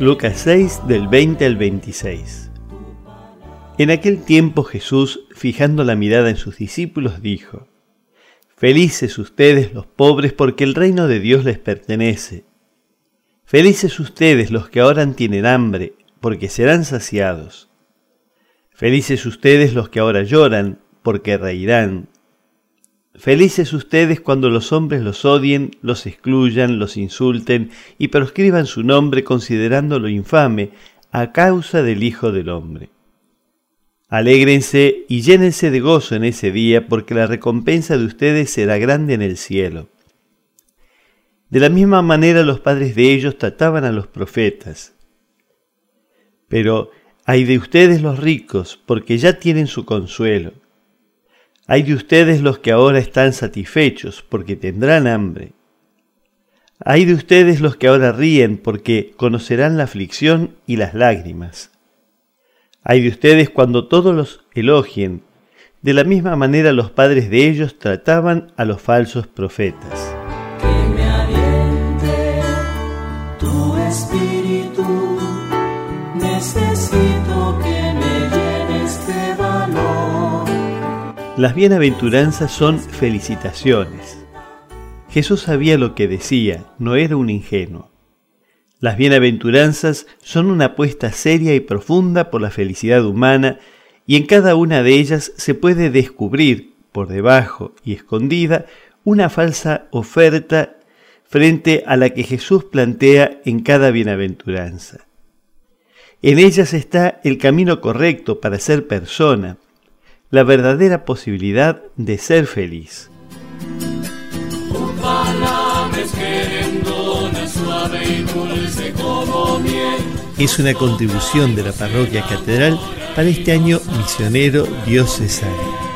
Lucas 6 del 20 al 26. En aquel tiempo Jesús, fijando la mirada en sus discípulos, dijo, Felices ustedes los pobres porque el reino de Dios les pertenece. Felices ustedes los que ahora tienen hambre porque serán saciados. Felices ustedes los que ahora lloran porque reirán. Felices ustedes cuando los hombres los odien, los excluyan, los insulten y proscriban su nombre considerándolo infame a causa del Hijo del Hombre. Alégrense y llénense de gozo en ese día, porque la recompensa de ustedes será grande en el cielo. De la misma manera los padres de ellos trataban a los profetas. Pero hay de ustedes los ricos, porque ya tienen su consuelo. Hay de ustedes los que ahora están satisfechos, porque tendrán hambre. Hay de ustedes los que ahora ríen, porque conocerán la aflicción y las lágrimas. Hay de ustedes cuando todos los elogien. De la misma manera los padres de ellos trataban a los falsos profetas. Que me tu espíritu, Las bienaventuranzas son felicitaciones. Jesús sabía lo que decía, no era un ingenuo. Las bienaventuranzas son una apuesta seria y profunda por la felicidad humana y en cada una de ellas se puede descubrir, por debajo y escondida, una falsa oferta frente a la que Jesús plantea en cada bienaventuranza. En ellas está el camino correcto para ser persona, la verdadera posibilidad de ser feliz. Es una contribución de la parroquia catedral para este año misionero diocesano.